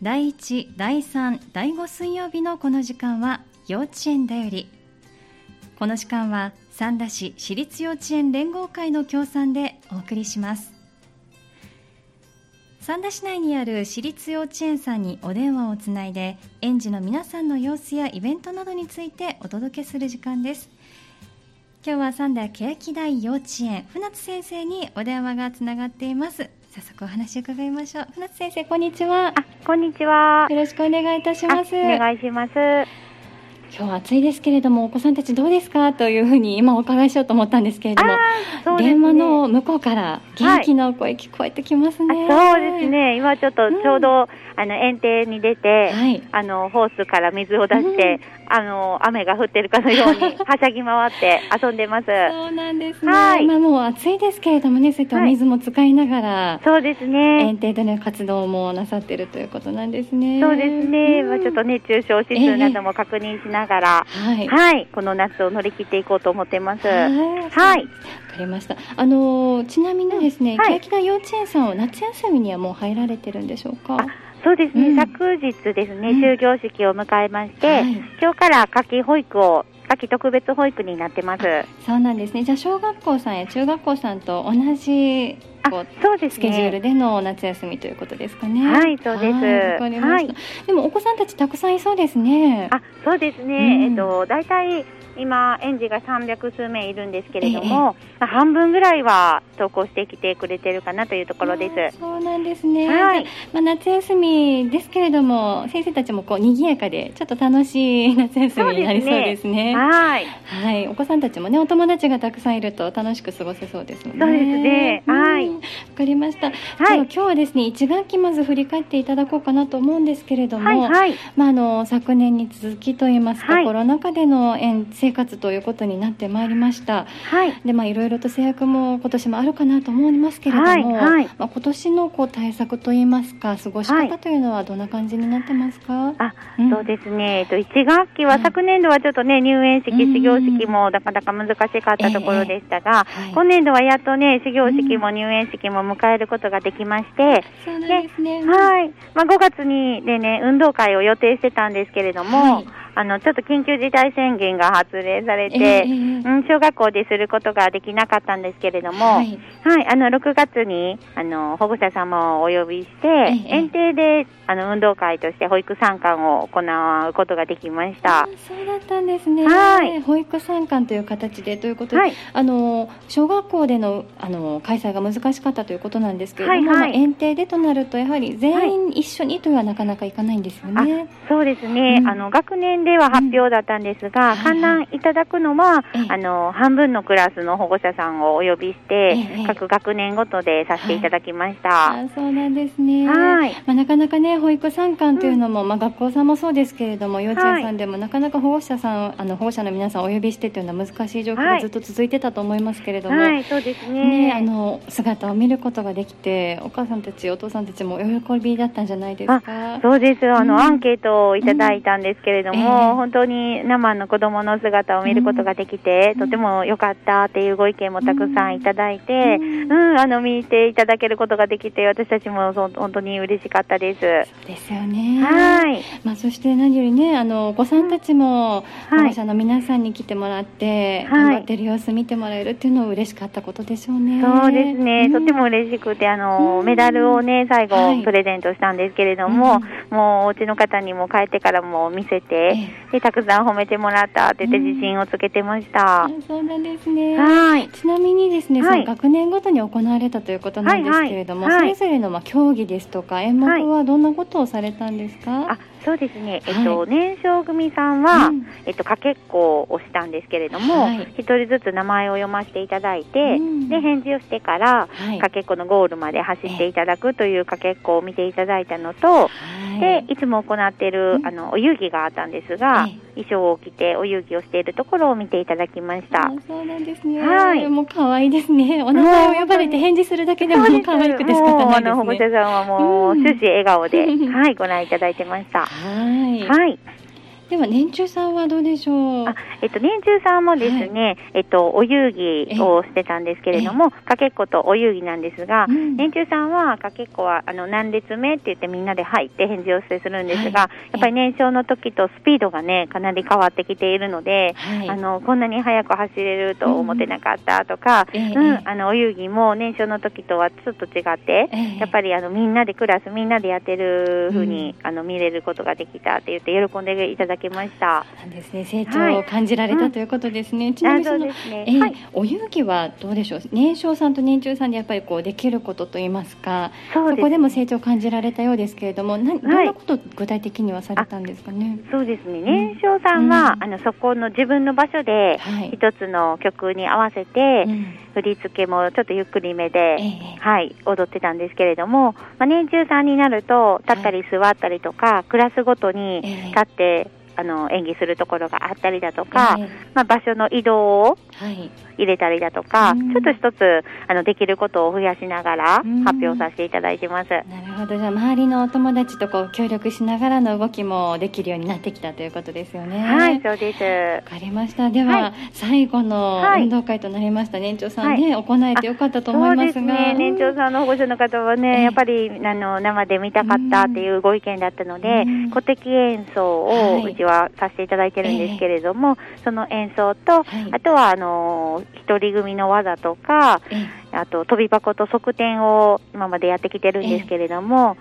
第1、第3、第5水曜日のこの時間は幼稚園だより。この時間は三田市私立幼稚園連合会の協賛でお送りします。三田市内にある私立幼稚園さんにお電話をつないで園児の皆さんの様子やイベントなどについてお届けする時間です。今日は三田欅台幼稚園船津先生にお電話がつながっています。早速お話を伺いましょう。船津先生こんにちは。あ、こんにちは。よろしくお願いいたします。あお願いします。今日は暑いですけれどもお子さんたちどうですか？というふうに今お伺いしようと思ったんですけれども、ね。電話の向こうから元気なお声聞こえてきますね、あそうですね。今ちょっとうんちょうど、あの園庭に出て、はい。あのホースから水を出して、あの雨が降ってるかのように はしゃぎ回って遊んでます。そうなんですね、はい。まあもう暑いですけれどもねそうい。ったお水も使いながら、そうですね。園。庭での活動もなさってるということなんですね。そうですね。うん。まあちょっと熱中症指数なども確認しながら、はい。はい、この夏を乗り切っていこうと思ってます。はい。かりました。あのちなみにですね、はい。欅台幼稚園さんは夏休みにはもう入られてるんでしょうか？あそうですね、うん昨日ですね、うん終業式を迎えまして、はい今日から夏季保育を、夏季特別保育になってます。そうなんですねじゃあ小学校さんや中学校さんと同じあこうそうですスケジュールね。での夏休みということですかね。はいそうですはいでもお子さんたちたくさんいそうですね。あ、そうですね。うんえっと、大体、今、園児が300数名いるんですけれども、まあ半分ぐらいは登校してきてくれてるかなというところです。そうなんですね。はいまあ、夏休みですけれども、先生たちもこう賑やかで、ちょっと楽しい夏休みになりそうですね。はい。はい、お子さんたちもね、お友達がたくさんいると楽しく過ごせそうですね。そうですねはいうんわかりました。はい今日はですね、1学期まず振り返っていただこうかなと思うんですけれども、はい、はい。まあ、あの昨年に続きといいますか、はいコロナ禍での園生活ということになってまいりました。はい。でまあいろいろと制約も今年もあるかなと思いますけれども、はいはいまあ、今年のこう対策といいますか過ごしはい方というのはどんな感じになってますか？あ、うんそうですね。えっと、1学期は、はい昨年度はちょっとね、入園式、うん始業式もなかなか難しかったところでしたが、ええはい今年度はやっとね、始業式も入園式も迎えることができまして、そうなんですね。はい。まあ、5月にでね、運動会を予定してたんですけれども、はいあの、ちょっと緊急事態宣言が発令されええて、ええ。うん、小学校ですることができなかったんですけれども、ははいい、あの、6月に、あの、保護者様をお呼びして、ええ園庭で、あの、運動会として保育参観を行うことができました。あ。そうだったんですね。はい。保育参観という形でということで、はい。あの小学校でのあの開催が難しかったということなんですけれども、はいはい。まあ園庭でとなるとやはり全員一緒にというのはなかなかいかないんですよね。そうですね、うん。あの学年では発表だったんですが、うん観覧いただくのは、ええあの半分のクラスの保護者さんをお呼びして、ええ各学年ごとでさせていただきました。あそうなんですね。はいまあ、なかなかね保育参観というのも、まあ、学校さんもそうですけれども幼稚園さんでも、なかなか保護者さんあの保護者の皆さんをお呼びしてというのは難しい状況はいがずっと続いてたと思いますけれども。はい、そうですね。ね、あの姿を見ることができてお母さんたちお父さんたちもお喜びだったんじゃないですか？そうです。あの、うんアンケートをいただいたんですけれども、うんええ本当に生の子供の姿を見ることができて、うん。とても良かったっていうご意見もたくさんいただいて、ううんん、あの、見ていただけることができて、私たちも本当に嬉しかったです。そうですよね。はい。まあ、そして何よりねあのお子さんたちも保はい。護者の皆さんに来てもらって、はい。頑張ってる様子見てもらえるっていうのは嬉しかったことでしょうね。そうですね、うん。とても嬉しくて、あの、うん。メダルをね、最後、はい。プレゼントしたんですけれども、もう、お家の方にも帰ってからも見せて、で、たくさん褒めてもらったって言ってうん自信をつけてました。あそうなんですね。はい。ちなみにですね、はいその学年ごとに行われたということなんですけれども、はいはいそれぞれのまあ競技ですとか演目はどんなことをされたんですか？あ、そうですね。えっと、は年少組さんは、うんえっと、かけっこをしたんですけれどもはい、一、人ずつ名前を読ませていただいて、うんで、返事をしてから、はいかけっこのゴールまで走っていただくというかけっこを見ていただいたのと、はいで、いつも行っているう、んあの、お遊戯があったんですが、え衣装を着てお遊戯をしているところを見ていただきましたあ。そうなんですね。はいもう可愛いですね。お名前を呼ばれて返事するだけでももう可愛くて仕方もう、ないであの、保護者すね。さんはもう、うん終始笑顔で、はい、ご覧いただいてました。はい。はい。では年中さんはどうでしょう？あ、えっと、年中さんもですね、えっと、お遊戯をしてたんですけれども、かけっことお遊戯なんですが、うん。年中さんはかけっこはあの何列目って言ってみんなで入って返事をしてするんですが、はい。やっぱり年少の時とスピードがねかなり変わってきているので、はい。あのこんなに速く走れると思ってなかったとか、うんええ。うんええあのお遊戯も年少の時とはちょっと違って、ええ。やっぱりあのみんなでクラスみんなでやってる風に、あの見れることができたって言って喜んでいただきました。ですね。成長を感じられたということですね、ちなみにそのあそね。えーはい。お遊戯はどうでしょう？年少さんと年中さんでやっぱりこうできることといいますかそうです。こでも成長を感じられたようですけれどもなどんなことを具体的にはされたんですかね、そうですね、年少さんは、うん。あのそこの自分の場所ではい。一つの曲に合わせて、うん。振り付けもちょっとゆっくりめで、ええ。はい、踊ってたんですけれども、まあ、年中さんになると立ったり座ったりとか、クラスごとにええ。立って、あの演技するところがあったりだとか、ええまあ、場所の移動をはい入れたりだとか、うん。ちょっと一つあのできることを増やしながらうん。発表させていただいてます。なるほど。じゃあ周りのお友達とこう協力しながらの動きもできるようになってきたということですよね。はい、そうです。わかりました。では、はい。最後のはい。運動会となりました年長さんね、行えてよかったと思いますが。ね、年長さんの保護者の方はね、ええやっぱりあの生で見たかったっていうご意見だったので、うん。古敵演奏はい。をうちはさせていただいてるんですけれども、その演奏と、はい。あとはあの一人組の技とか、えあと飛び箱と側転を今までやってきてるんですけれども、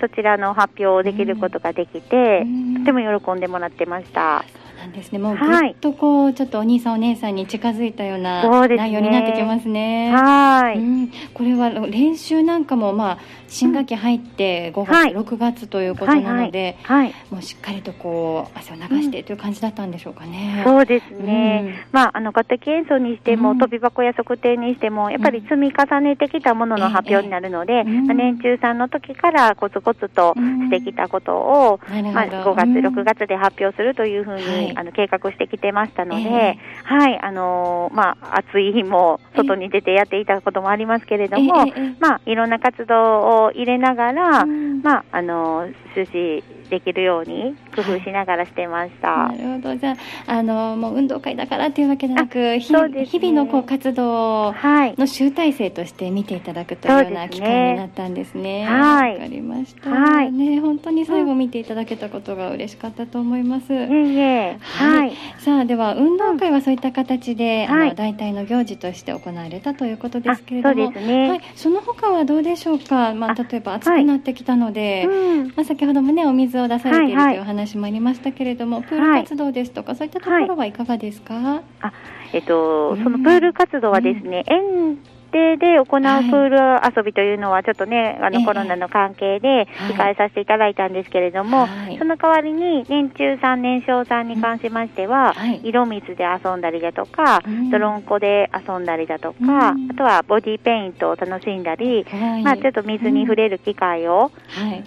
そちらの発表をできることができて、うん。とても喜んでもらってました。そうなんですね。もうぐはい。っとこうちょっとお兄さんお姉さんに近づいたような内容になってきますね。はーい。うん、これは練習なんかも、まあ、新学期入って5月、はい。6月ということなので、はい。もうしっかりとこう汗を流してという感じだったんでしょうかね。そうですね、うん。まあ、あの楽器演奏にしても、うん。飛び箱や測定にしても、やっぱり積み重ねてきたものの発表になるので、まあ、年中さんの時からコツコツとしてきたことを、まあ、5月、うん。6月で発表するというふうに、はい。あの計画してきてましたので、えはい、あのーまあ、暑い日も外に出てやっていたこともありますけれども、ええええ。まあ、いろんな活動を入れながら、うん。まあ、あのー終始できるように工夫しながらしてました。なるほどじゃああのもう運動会だからっていうわけでなく、ね日々のこう活動はい。の集大成として見ていただくというような機会になったんですね。はいわかりました。はいね本当に最後見ていただけたことが嬉しかったと思います。いえいえ、はい。さあでは運動会はそういった形で、はいあの大体の行事として行われたということですけれども、はい、その他はどうでしょうか、まあ、あ例えば暑くなってきたので、うん。まあ、先ほどもねお水を出されているとはいはいいうお話もありましたけれども、プール活動ですとか、そういったところはいかがですか、あ、えっと、うん。そのプール活動はですね、園庭で行うプール遊びというのは、ちょっとね、あええ。のコロナの関係で控えさせていただいたんですけれども、はい。その代わりに、年中さん、年少さんに関しましては、はい。色水で遊んだりだとか、うん。泥んこで遊んだりだとか、うん。あとはボディペイントを楽しんだり、はい。まあ、ちょっと水に触れる機会をはい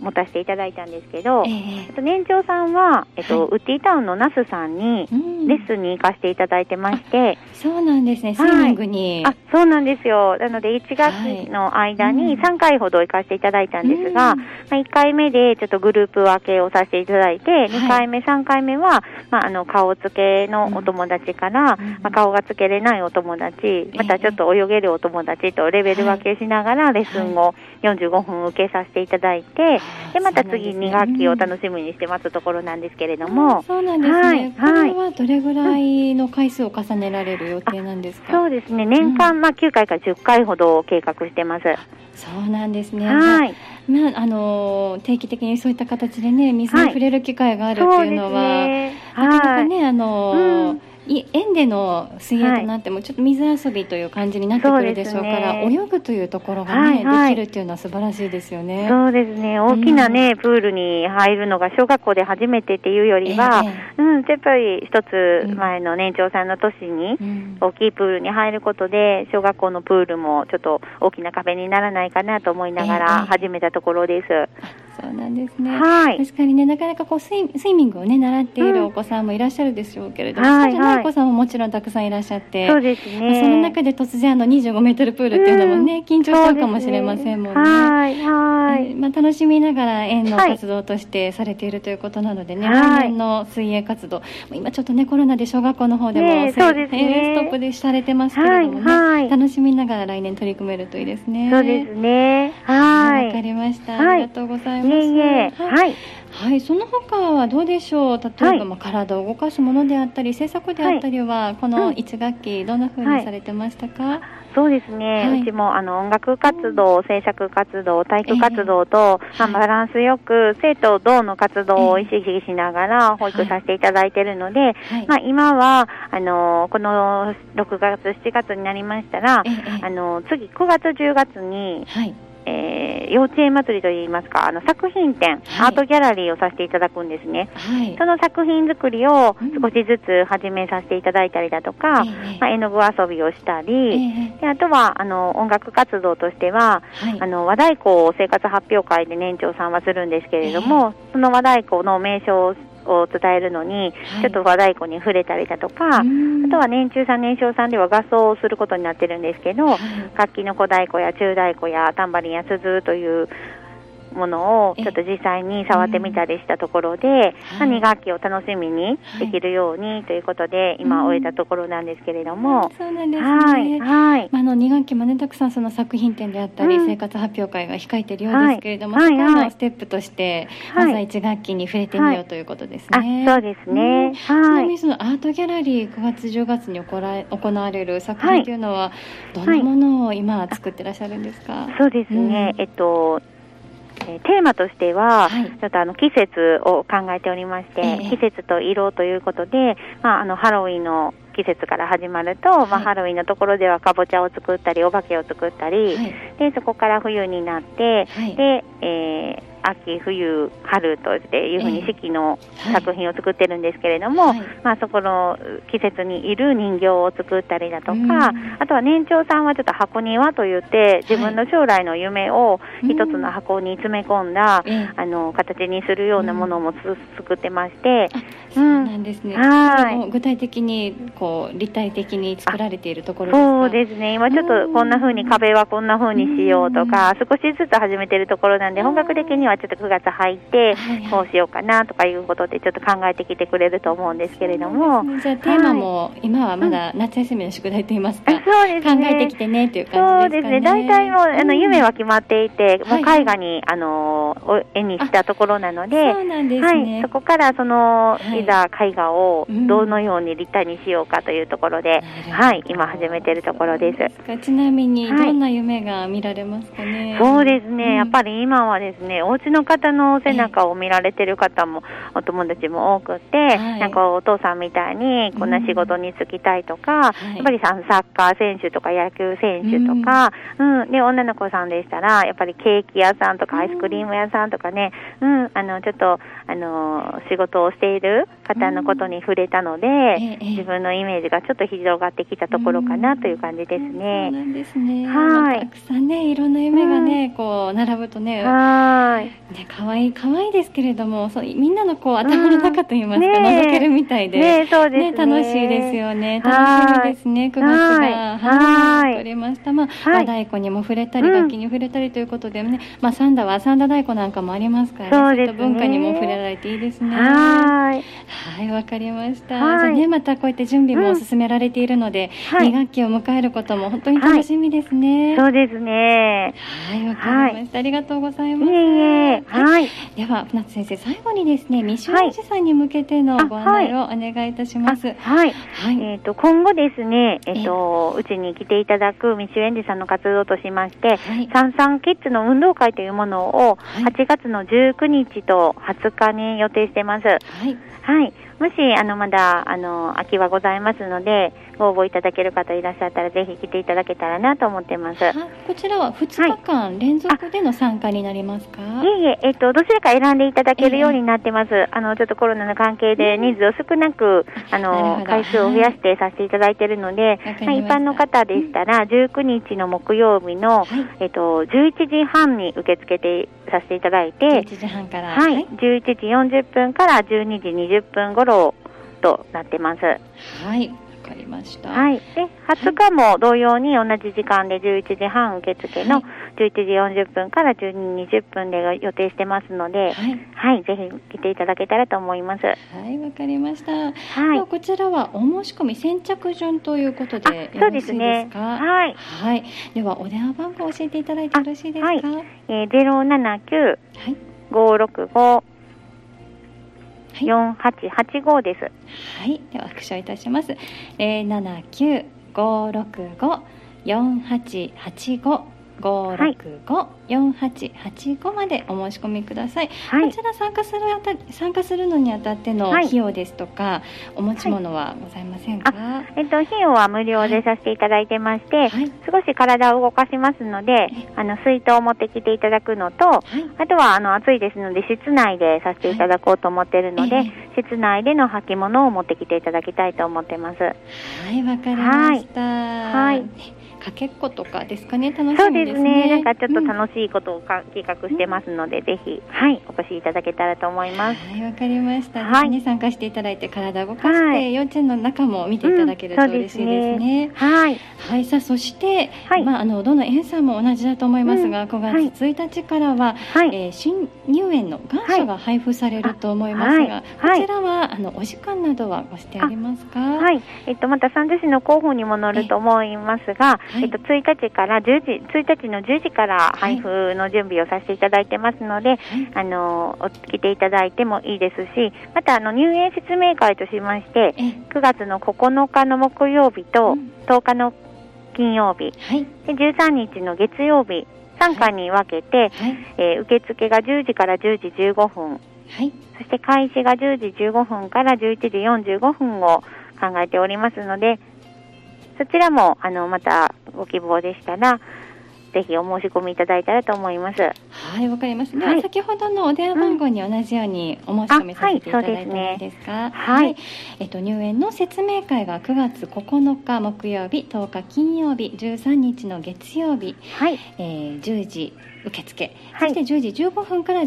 持たせていただいたんですけど、ええ。えっと年長さんは、えっとはいウッディタウンのナスさんにうん。レッスンに行かせていただいてまして、そうなんですね。スイはいミングに、あそうなんですよ、なので1月の間にうん。3回ほど行かせていただいたんですが、うん。まあ、1回目でちょっとグループ分けをさせていただいて、2回目、3回目は、まあ、あの顔付けのお友達から、うん。まあ、顔が付けれないお友達、またちょっと泳げるお友達とレベル分けしながらレッスンを45分受けさせていただいて、でまた次2学期を楽しみにして待つところなんですけれどうんも、そうなんですね、はいこれはどれぐらいの回数を重ねられる予定なんですか？そうですね、年間、まあ、9回から10回ほど計画してます。そうなんですね。はい。まあ、あのー定期的にそういった形でね、水に触れる機会があるっていうのは、ね。なかなかはい。ね、あのーうんい園での水泳となっても、ちょっと水遊びという感じになってくるでしょうから、そうですね泳ぐというところがね、はいはいできるっていうのは素晴らしいですよね。そうですね。大きなね、プールに入るのが小学校で初めてっていうよりは、えうん、やっぱり一つ前の年長さんの年に、うん大きいプールに入ることで、小学校のプールもちょっと大きな壁にならないかなと思いながええら始めたところです。そうなんですね。はい。確かにね、なかなかこうスイスイミングをね、習っているお子さんもいらっしゃるでしょうけれども、はいそうじゃないはいお子さんももちろんたくさんいらっしゃって、そうですまあそのね。中で突然あの25メートルプールっていうのもね、緊張しちゃうかもしれませんもんね。はい、はい。えーまあ、楽しみながら園のはい活動としてされているということなのでね、はい来年の水泳活動、今ちょっとね、コロナで小学校の方でも、ねそうですねえーストップでされてますけれどもね、はいはい楽しみながら来年取り組めるといいですね。そうですね。は、はいい。わかりました。はいありがとうございます。いえいえ。はい。はい。はい、その他はどうでしょう？例えば、はい。まあ体を動かすものであったり、制作であったりは、このうん。1学期どんな風にされてましたか？そうですね、はい。うちもあの音楽活動、制作活動、体育活動と、まあ、バランスよく生徒同の活動を意識しながら保育させていただいているので、はい。まあ、今はあのこの6月、7月になりましたらえ、ええあの次、9月、10月に、はい。えー幼稚園祭りといいますか、あの作品展、はいアートギャラリーをさせていただくんですね。はい。その作品作りをうん少しずつ始めさせていただいたりだとか、ええまあ、絵の具遊びをしたえり、えであとはあの音楽活動としては、はい。あの和太鼓を生活発表会で年長さんはするんですけれども、その和太鼓の名称を伝えるのに、はい。ちょっと和太鼓に触れたりだとか、うん。あとは年中さん、年少さんでは合奏をすることになってるんですけど、はい。楽器の小太鼓や中太鼓やタンバリンや鈴というものをえちょっと実際に触ってみたりしたところで、まあ、2学期を楽しみにできるようにということで、今終えたところなんですけれども、そうなんですね。はい、はい。まあ、あの2学期もねたくさんその作品展であったり、うん。生活発表会が控えているようですけれども、はいのステップとして、はい。まずは1学期に触れてみようということですあ、ね。そうですね。ちなはい。みにそのアートギャラリー9月10月に行わ行われる作品というのは、どんなものを今作ってらっしゃるんですか？そうですね。えっと、えーテーマとしては、はい。ちょっとあの季節を考えておりまして、ええ。季節と色ということで、まあ、あのハロウィンの季節から始まると、まあ、はいハロウィンのところではかぼちゃを作ったりお化けを作ったり、はい。でそこから冬になって、はい。で、えー秋、冬、春というふうにええ。四季のはい作品を作ってるんですけれども、はい。まあ、そこの季節にいる人形を作ったりだとか、うん。あとは年長さんはちょっと箱庭といって自分の将来の夢を一つの箱に詰め込んだ、ええ。あの形にするようなものもつ、作ってまして、そうなんですね。はい。具体的にこう立体的に作られているところですか？そうですね、今ちょっとこんな風に壁はこんな風にしようとか、少しずつ始めてるところなんで、本格的にはちょっと9月入ってこうしようかなとかいうことで、ちょっと考えてきてくれると思うんですけれども、ねじゃあテーマも、今はまだ夏休みの宿題といいますか、あそうですね。考えてきてねっていうそう感じでかね。ですすね、大体もう、あのうん。夢は決まっていて、もう絵画に、あのお絵にしたところなので、そうなんですはね。い、そこからその、はいいざ絵画をうん。どのように立体にしようかというところで、はい、今始めてるところです。ちなみにはい。どんな夢が見られますかね。そうですね、やっぱり。り今はですね、お家の方の背中を見られてる方も、お友達も多くて、はい。なんかお父さんみたいにこんな仕事に就きたいとか、はい。やっぱりさサッカー選手とか野球選手とか、うん、で、女の子さんでしたら、やっぱりケーキ屋さんとかアイスクリーム屋さんとかね、うん、あの、ちょっと、あの、仕事をしている方のことに触れたので、ええ自分のイメージがちょっと広がってきたところかなという感じですそうね。なんですね。はい。たくさんね、いろんな夢がね、こう並ぶとね、はーい。ね、可愛い可愛いですけれども、そうみんなのこう頭の中といいますか、うんねえ覗けるみたいで。ねそうですね楽しいですよね。はい楽しみですね、9月が。はいはいわかりました。まあ、はい和太鼓にも触れたり、うん楽器に触れたりということでね、まあ、三田は三田太鼓なんかもありますからねいった文化にも触れられていいですね。はーい。はい、わかりました。はいじゃあね、またこうやって準備も進められているので、はい2学期を迎えることも本当に楽しみですね。そうですね。はい、わかりました、ありがとうございます。いえいえ。はい。では、船津先生、最後にですね、未就園児さんに向けてのあご案内をお願いいたします。あはい。はい。えっ、と、今後ですね、えっ、と、うちに来ていただく未就園児さんの活動としまして、はいサンサンキッズの運動会というものをはい8月の19日と20日に予定してます。はい。はい。もしあのまだあの空きはございますのでご応募いただける方いらっしゃったらぜひ来ていただけたらなと思ってます。こちらは2日間連続での参加になりますか、いえいえ、えっと、どちらか選んでいただけるようになってます。えー、あの、ちょっとコロナの関係で人数を少なく、あの、回数を増やしてさせていただいているので、まあ、一般の方でしたら、19日の木曜日の、はい、えっと、11時半に受け付けてさせていただいて、11時半から、はい、11時40分から12時20分頃となってます。はい。かりました。はい。で、20日も同様に同じ時間で11時半受付の11時40分から12時20分で予定してますので、はい、はい、ぜひ来ていただけたらと思います。はい、わかりました。はい。こちらはお申し込み先着順ということでそうですね。はい。はい。ではお電話番号教えていただいてよろしいですか？はい。えー、079はい565 4885です。はい、では復唱いたします。七九五六五四八八五565-4885までお申し込みください、はい、こちら参加するあた参加するのにあたっての費用ですとか、はい、お持ち物はございませんか、はい、えっと、費用は無料でさせていただいてまして、少し体を動かしますので、あの水筒を持ってきていただくのと、あとはあの暑いですので室内でさせていただこうと思っているので、室内での履物を持ってきていただきたいと思ってます。はいわかりました。はいかけっことかですかね。楽しみですね。そうですね。なんかちょっと楽しいことをか、うん、企画してますので、ぜひはいお越しいただけたらと思います。はいわかりました、はい、ね参加していただいて体を動かして、はい、幼稚園の中も見ていただけると嬉しいですね。うんすね、はい。はいさあそして、はい、まああのどの園さんも同じだと思いますが、うん、5月1日からは、はい、えー、新入園の願書が配布されると思いますが、こちらはあのお時間などはごしてありますか？はい。えっとまた三女市の広報にも載ると思いますが、はい、えっと、1日から10時、1日の10時から配布の準備をさせていただいてますので、はい、あの、来ていただいてもいいですし、また、あの、入園説明会としまして、9月の9日の木曜日と10日の金曜日、はい、で13日の月曜日、3回に分けて、はい、えー、受付が10時から10時15分、はい、そして開始が10時15分から11時45分を考えておりますので、そちらも、あの、またご希望でしたら、ぜひお申し込みいただいたらと思います。はい、わかりました。では、先ほどのお電話番号に同じようにお申し込みさせていただいてもいいですか？はい、はい、えっと、入園の説明会が9月9日木曜日、10日金曜日、13日の月曜日、はい、えー、10時受付、はい、そして10時15分から11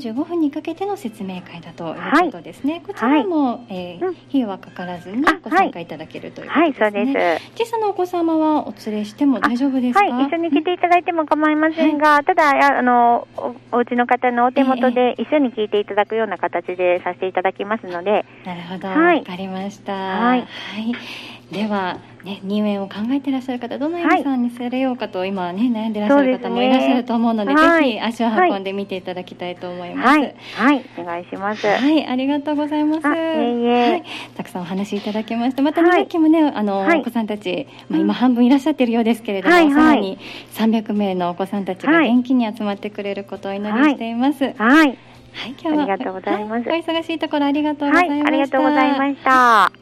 時45分にかけての説明会だということですね、はい、こちらも、はい、えー、費用はかからずにご参加いただけるということですね、はい、小さなお子様はお連れしても大丈夫ですか？はい一緒に来ていただいても構いませんが、ただあのおお家の方のお手元で一緒に聞いていただくような形でさせていただきますので、なるほど。わ、かりました。はい、ではね、入園を考えていらっしゃる方、どの園さんにされようかと、今ね、悩んでいらっしゃる方もいらっしゃると思うので、でね、ぜひ足を運んで見ていただきたいと思います。はい、はい、お願いします。はい、ありがとうございます。いえいえはい、たくさんお話いただきました。また2学期もね、あの、お子さんたち、まあ、今半分いらっしゃっているようですけれども、はいはい、さらに300名のお子さんたちが元気に集まってくれることをお祈りしています。はい。はい、今日はありがとうございます。お忙しいところありがとうございました。ありがとうございました。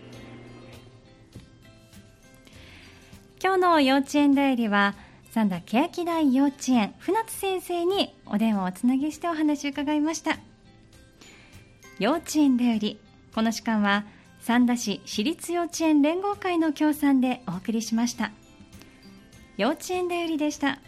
今日の幼稚園代理は三田欅台幼稚園船津先生にお電話をつなぎしてお話を伺いました。幼稚園代理この時間は三田市私立幼稚園連合会の協賛でお送りしました。幼稚園代理でした。